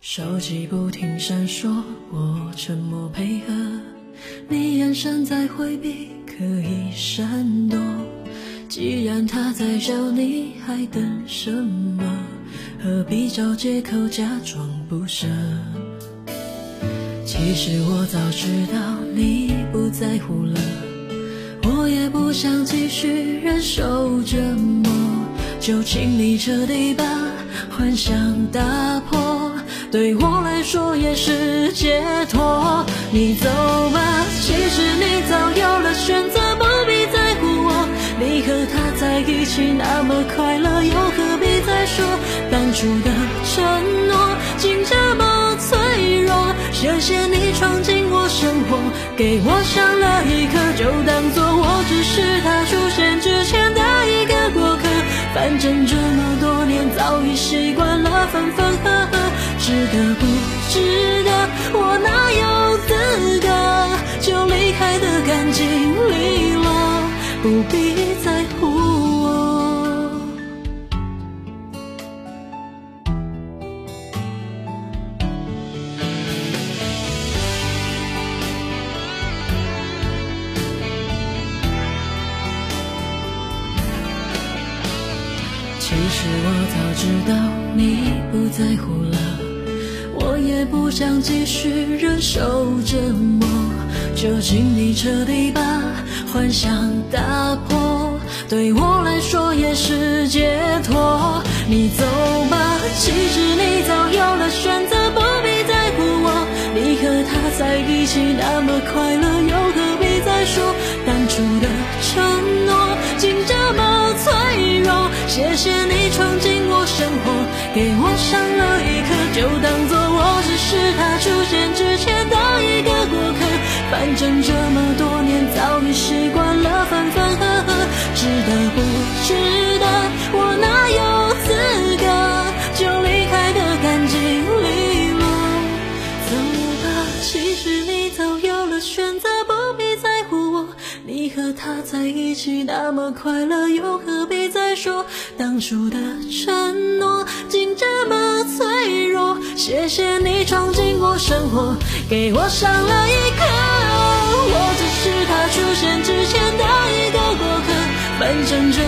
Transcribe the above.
手机不停闪烁，我沉默配合。你眼神在回避，刻意闪躲。既然他在叫你，还等什么？何必找借口假装不舍？其实我早知道你不在乎了，我也不想继续忍受折磨，就请你彻底把。对我来说也是解脱。你走吧，其实你早有了选择，不必在乎我。你和他在一起那么快乐，又何必再说当初的承诺，竟这么脆弱。谢谢你闯进我生活，给我上了一课，就当做我只是他出现之前的一个过客。反正这么多年，早已习惯了分分合合。值得不值得？我哪有资格就离开的干净利落？不必在乎我。其实我早知道你不在乎了。我也不想继续忍受折磨，就请你彻底把幻想打破，对我来说也是解脱。你走吧，其实你早有了选择，不必在乎我。你和他在一起那么快乐，又何必再说当初的承诺，竟这么脆弱。谢谢你闯进我生活，给我伤和他在一起那么快乐，又何必再说当初的承诺？竟这么脆弱。谢谢你闯进我生活，给我上了一课。我只是他出现之前的一个过客，反正这